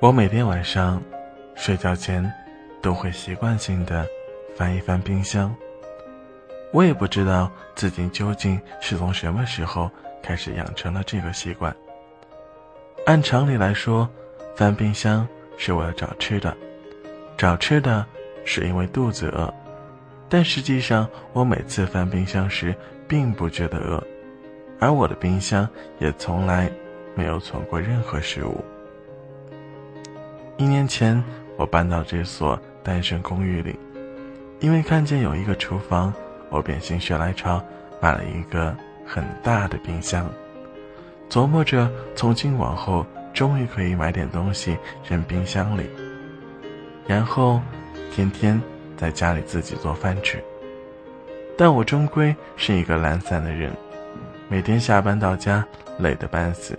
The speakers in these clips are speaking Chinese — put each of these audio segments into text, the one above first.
我每天晚上睡觉前都会习惯性的翻一翻冰箱。我也不知道自己究竟是从什么时候开始养成了这个习惯。按常理来说，翻冰箱是为了找吃的，找吃的是因为肚子饿。但实际上，我每次翻冰箱时并不觉得饿，而我的冰箱也从来没有存过任何食物。一年前，我搬到这所单身公寓里，因为看见有一个厨房，我便心血来潮买了一个很大的冰箱，琢磨着从今往后终于可以买点东西扔冰箱里，然后天天在家里自己做饭吃。但我终归是一个懒散的人，每天下班到家累得半死，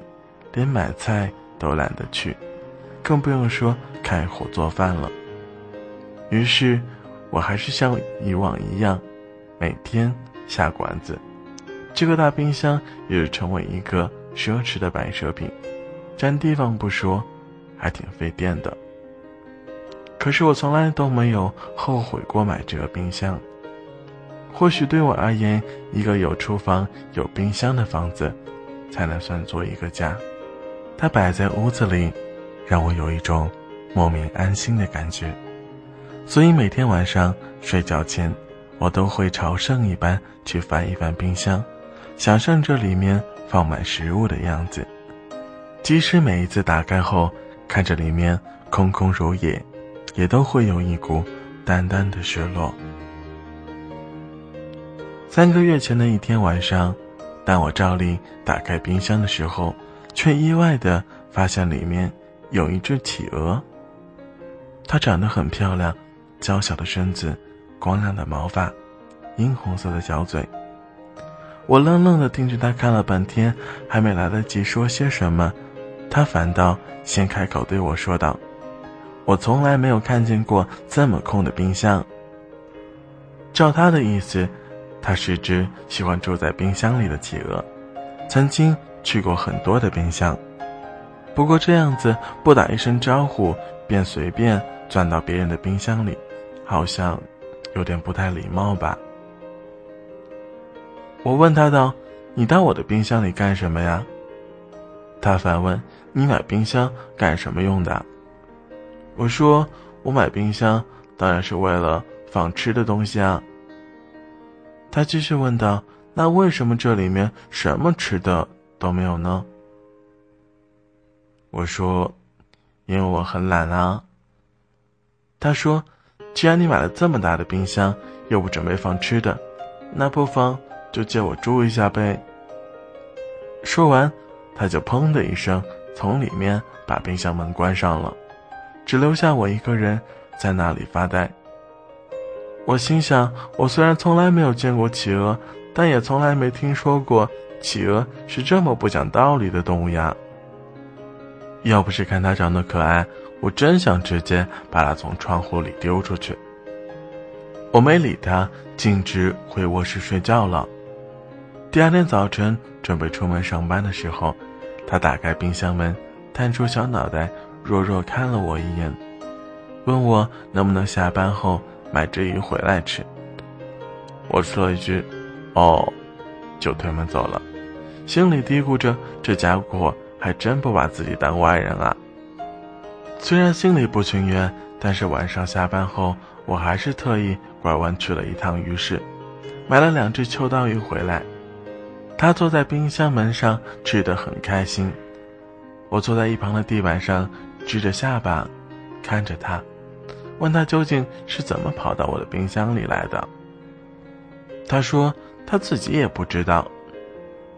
连买菜都懒得去。更不用说开火做饭了。于是，我还是像以往一样，每天下馆子。这个大冰箱也成为一个奢侈的摆设品，占地方不说，还挺费电的。可是我从来都没有后悔过买这个冰箱。或许对我而言，一个有厨房、有冰箱的房子，才能算作一个家。它摆在屋子里。让我有一种莫名安心的感觉，所以每天晚上睡觉前，我都会朝圣一般去翻一翻冰箱，想象着里面放满食物的样子。即使每一次打开后看着里面空空如也，也都会有一股淡淡的失落。三个月前的一天晚上，当我照例打开冰箱的时候，却意外的发现里面。有一只企鹅，它长得很漂亮，娇小的身子，光亮的毛发，殷红色的小嘴。我愣愣的盯着它看了半天，还没来得及说些什么，它反倒先开口对我说道：“我从来没有看见过这么空的冰箱。”照他的意思，它是只喜欢住在冰箱里的企鹅，曾经去过很多的冰箱。不过这样子不打一声招呼便随便钻到别人的冰箱里，好像有点不太礼貌吧。我问他道：“你到我的冰箱里干什么呀？”他反问：“你买冰箱干什么用的？”我说：“我买冰箱当然是为了放吃的东西啊。”他继续问道：“那为什么这里面什么吃的都没有呢？”我说：“因为我很懒啊。”他说：“既然你买了这么大的冰箱，又不准备放吃的，那不妨就借我住一下呗。”说完，他就砰的一声从里面把冰箱门关上了，只留下我一个人在那里发呆。我心想：我虽然从来没有见过企鹅，但也从来没听说过企鹅是这么不讲道理的动物呀。要不是看它长得可爱，我真想直接把它从窗户里丢出去。我没理他，径直回卧室睡觉了。第二天早晨准备出门上班的时候，他打开冰箱门，探出小脑袋，弱弱看了我一眼，问我能不能下班后买只鱼回来吃。我说了一句：“哦”，就推门走了，心里嘀咕着：这家伙。还真不把自己当外人啊！虽然心里不情愿，但是晚上下班后，我还是特意拐弯去了一趟鱼市，买了两只秋刀鱼回来。他坐在冰箱门上吃得很开心，我坐在一旁的地板上支着下巴，看着他，问他究竟是怎么跑到我的冰箱里来的。他说他自己也不知道。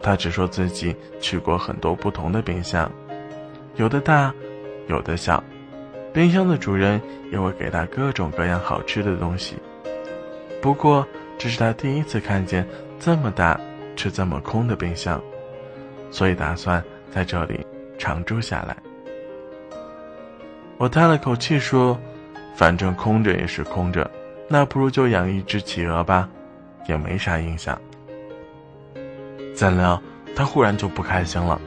他只说自己去过很多不同的冰箱，有的大，有的小。冰箱的主人也会给他各种各样好吃的东西。不过，这是他第一次看见这么大却这么空的冰箱，所以打算在这里常住下来。我叹了口气说：“反正空着也是空着，那不如就养一只企鹅吧，也没啥影响。”怎料他忽然就不开心了，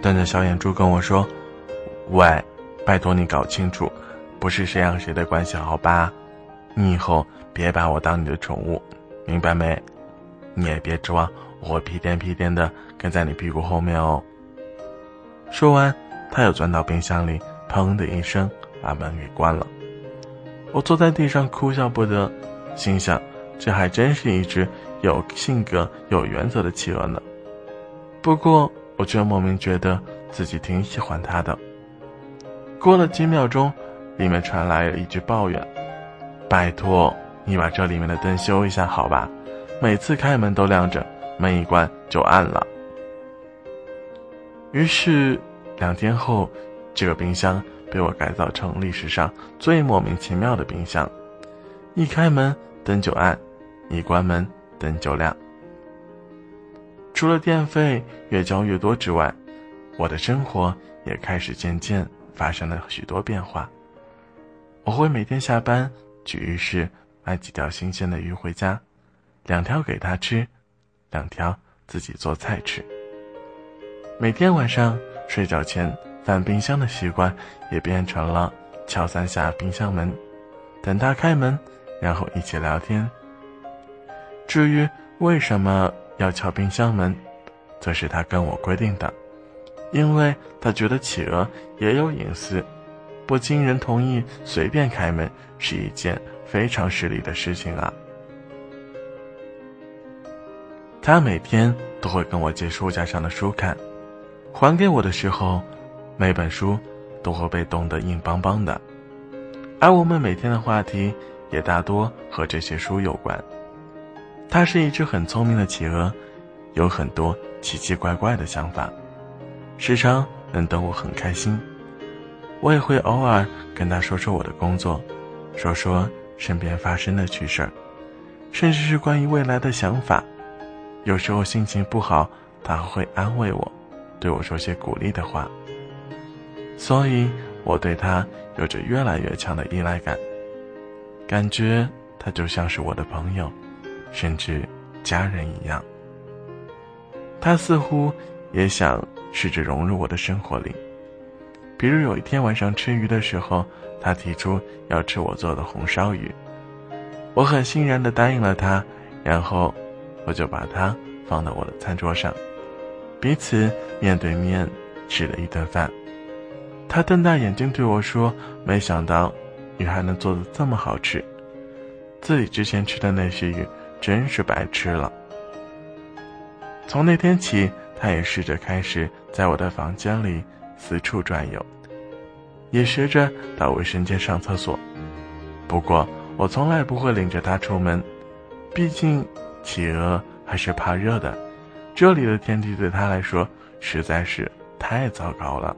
瞪着小眼珠跟我说：“喂，拜托你搞清楚，不是谁养谁的关系，好吧？你以后别把我当你的宠物，明白没？你也别指望我屁颠屁颠的跟在你屁股后面哦。说完，他又钻到冰箱里，砰的一声把门给关了。我坐在地上哭笑不得，心想：这还真是一只有性格、有原则的企鹅呢。不过，我却莫名觉得自己挺喜欢它的。过了几秒钟，里面传来了一句抱怨：“拜托，你把这里面的灯修一下好吧？每次开门都亮着，门一关就暗了。”于是，两天后，这个冰箱被我改造成历史上最莫名其妙的冰箱：一开门灯就暗，一关门灯就亮。除了电费越交越多之外，我的生活也开始渐渐发生了许多变化。我会每天下班去浴室买几条新鲜的鱼回家，两条给他吃，两条自己做菜吃。每天晚上睡觉前翻冰箱的习惯也变成了敲三下冰箱门，等他开门，然后一起聊天。至于为什么要敲冰箱门，则是他跟我规定的，因为他觉得企鹅也有隐私，不经人同意随便开门是一件非常失礼的事情啊。他每天都会跟我借书架上的书看。还给我的时候，每本书都会被冻得硬邦邦的，而我们每天的话题也大多和这些书有关。它是一只很聪明的企鹅，有很多奇奇怪怪的想法，时常能逗我很开心。我也会偶尔跟他说说我的工作，说说身边发生的趣事儿，甚至是关于未来的想法。有时候心情不好，他会安慰我。对我说些鼓励的话，所以我对他有着越来越强的依赖感，感觉他就像是我的朋友，甚至家人一样。他似乎也想试着融入我的生活里，比如有一天晚上吃鱼的时候，他提出要吃我做的红烧鱼，我很欣然地答应了他，然后我就把它放到我的餐桌上。彼此面对面吃了一顿饭，他瞪大眼睛对我说：“没想到鱼还能做的这么好吃，自己之前吃的那些鱼真是白痴了。”从那天起，他也试着开始在我的房间里四处转悠，也学着到卫生间上厕所。不过，我从来不会领着他出门，毕竟企鹅还是怕热的。这里的天气对他来说实在是太糟糕了。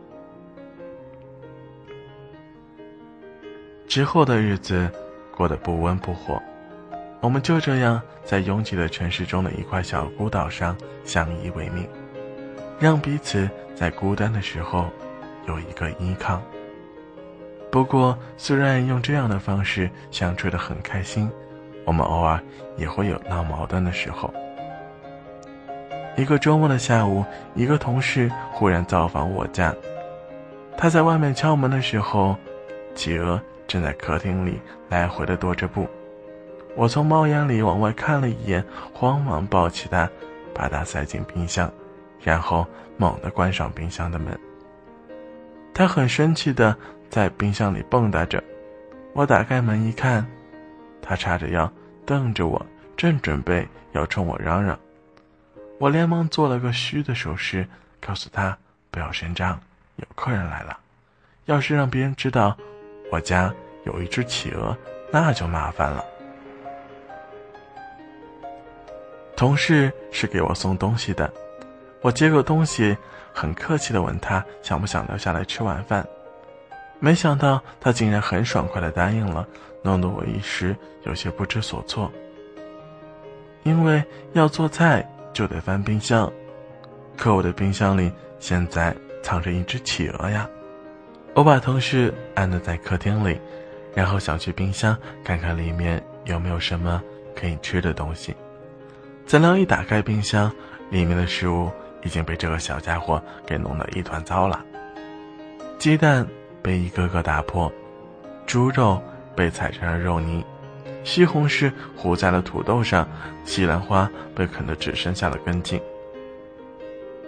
之后的日子过得不温不火，我们就这样在拥挤的城市中的一块小孤岛上相依为命，让彼此在孤单的时候有一个依靠。不过，虽然用这样的方式相处的很开心，我们偶尔也会有闹矛盾的时候。一个周末的下午，一个同事忽然造访我家。他在外面敲门的时候，企鹅正在客厅里来回的踱着步。我从猫眼里往外看了一眼，慌忙抱起它，把它塞进冰箱，然后猛地关上冰箱的门。他很生气的在冰箱里蹦跶着。我打开门一看，他叉着腰瞪着我，正准备要冲我嚷嚷。我连忙做了个嘘的手势，告诉他不要声张，有客人来了。要是让别人知道我家有一只企鹅，那就麻烦了。同事是给我送东西的，我接过东西，很客气的问他想不想留下来吃晚饭。没想到他竟然很爽快的答应了，弄得我一时有些不知所措。因为要做菜。就得翻冰箱，可我的冰箱里现在藏着一只企鹅呀！我把同事安顿在客厅里，然后想去冰箱看看里面有没有什么可以吃的东西。怎料一打开冰箱，里面的食物已经被这个小家伙给弄得一团糟了。鸡蛋被一个个打破，猪肉被踩成了肉泥，西红柿糊在了土豆上，西兰花被啃得只剩下了根茎。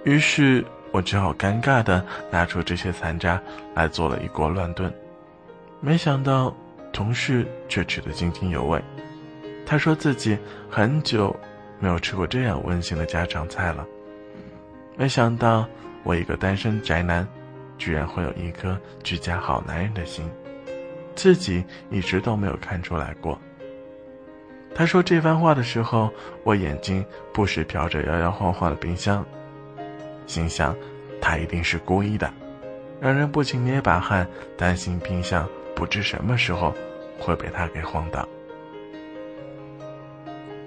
于是我只好尴尬地拿出这些残渣来做了一锅乱炖，没想到同事却吃得津津有味。他说自己很久没有吃过这样温馨的家常菜了。没想到我一个单身宅男，居然会有一颗居家好男人的心，自己一直都没有看出来过。他说这番话的时候，我眼睛不时瞟着摇摇晃晃的冰箱，心想他一定是故意的，让人不禁捏把汗，担心冰箱不知什么时候会被他给晃倒。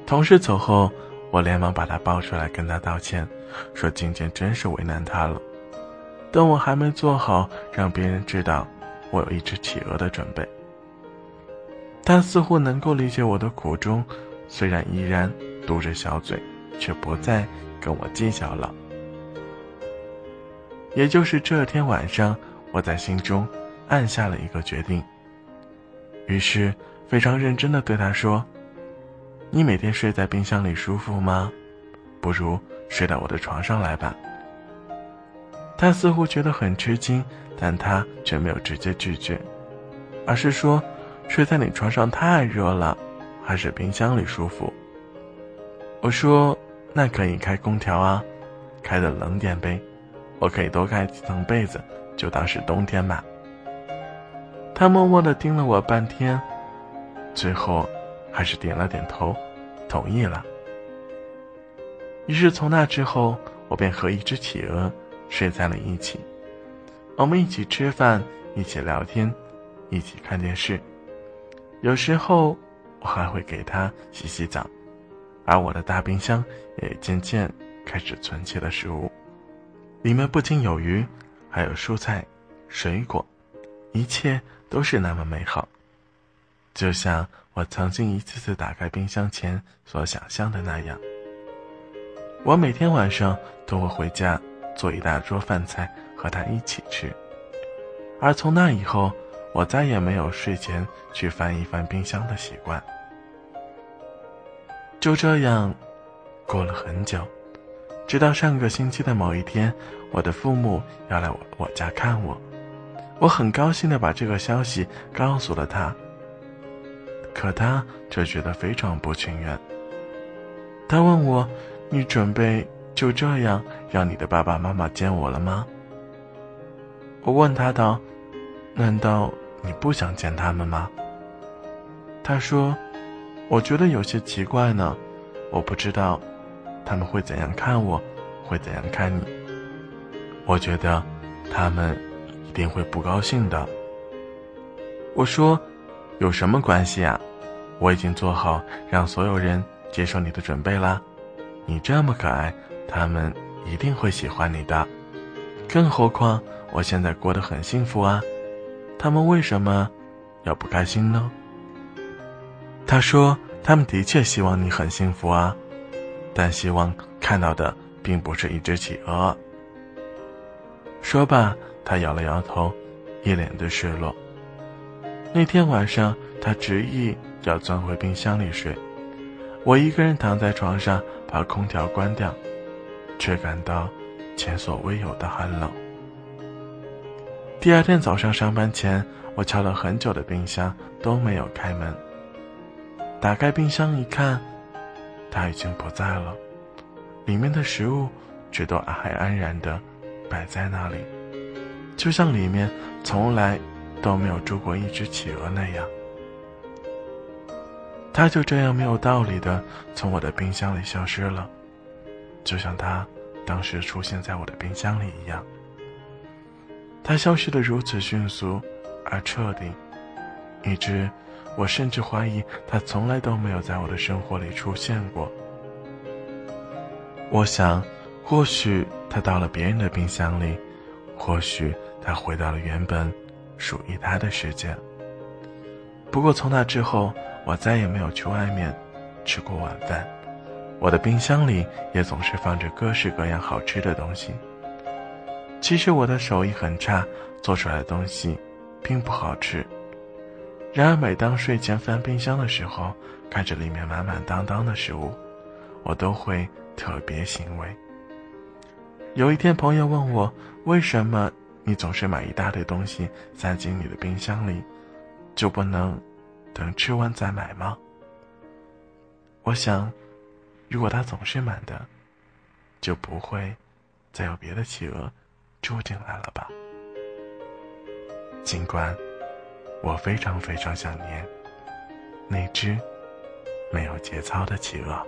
同事走后，我连忙把他抱出来跟他道歉，说今天真是为难他了。但我还没做好让别人知道我有一只企鹅的准备。他似乎能够理解我的苦衷，虽然依然嘟着小嘴，却不再跟我计较了。也就是这天晚上，我在心中暗下了一个决定，于是非常认真的对他说。你每天睡在冰箱里舒服吗？不如睡到我的床上来吧。他似乎觉得很吃惊，但他却没有直接拒绝，而是说：“睡在你床上太热了，还是冰箱里舒服。”我说：“那可以开空调啊，开的冷点呗，我可以多盖几层被子，就当是冬天吧。”他默默的盯了我半天，最后。还是点了点头，同意了。于是从那之后，我便和一只企鹅睡在了一起。我们一起吃饭，一起聊天，一起看电视。有时候我还会给它洗洗澡，而我的大冰箱也渐渐开始存起了食物，里面不仅有鱼，还有蔬菜、水果，一切都是那么美好。就像我曾经一次次打开冰箱前所想象的那样，我每天晚上都会回家做一大桌饭菜和他一起吃，而从那以后，我再也没有睡前去翻一翻冰箱的习惯。就这样，过了很久，直到上个星期的某一天，我的父母要来我我家看我，我很高兴的把这个消息告诉了他。可他却觉得非常不情愿。他问我：“你准备就这样让你的爸爸妈妈见我了吗？”我问他道：“难道你不想见他们吗？”他说：“我觉得有些奇怪呢，我不知道他们会怎样看我，会怎样看你。我觉得他们一定会不高兴的。”我说。有什么关系啊？我已经做好让所有人接受你的准备啦。你这么可爱，他们一定会喜欢你的。更何况我现在过得很幸福啊，他们为什么要不开心呢？他说：“他们的确希望你很幸福啊，但希望看到的并不是一只企鹅。”说罢，他摇了摇头，一脸的失落。那天晚上，他执意要钻回冰箱里睡，我一个人躺在床上，把空调关掉，却感到前所未有的寒冷。第二天早上上班前，我敲了很久的冰箱都没有开门。打开冰箱一看，它已经不在了，里面的食物却都还安然的摆在那里，就像里面从来。都没有住过一只企鹅那样，它就这样没有道理的从我的冰箱里消失了，就像它当时出现在我的冰箱里一样。它消失的如此迅速而彻底，以致我甚至怀疑它从来都没有在我的生活里出现过。我想，或许它到了别人的冰箱里，或许它回到了原本。属于他的世界。不过从那之后，我再也没有去外面吃过晚饭。我的冰箱里也总是放着各式各样好吃的东西。其实我的手艺很差，做出来的东西并不好吃。然而，每当睡前翻冰箱的时候，看着里面满满当当的食物，我都会特别欣慰。有一天，朋友问我：“为什么你总是买一大堆东西塞进你的冰箱里，就不能等吃完再买吗？”我想，如果它总是满的，就不会再有别的企鹅住进来了吧。尽管我非常非常想念那只没有节操的企鹅。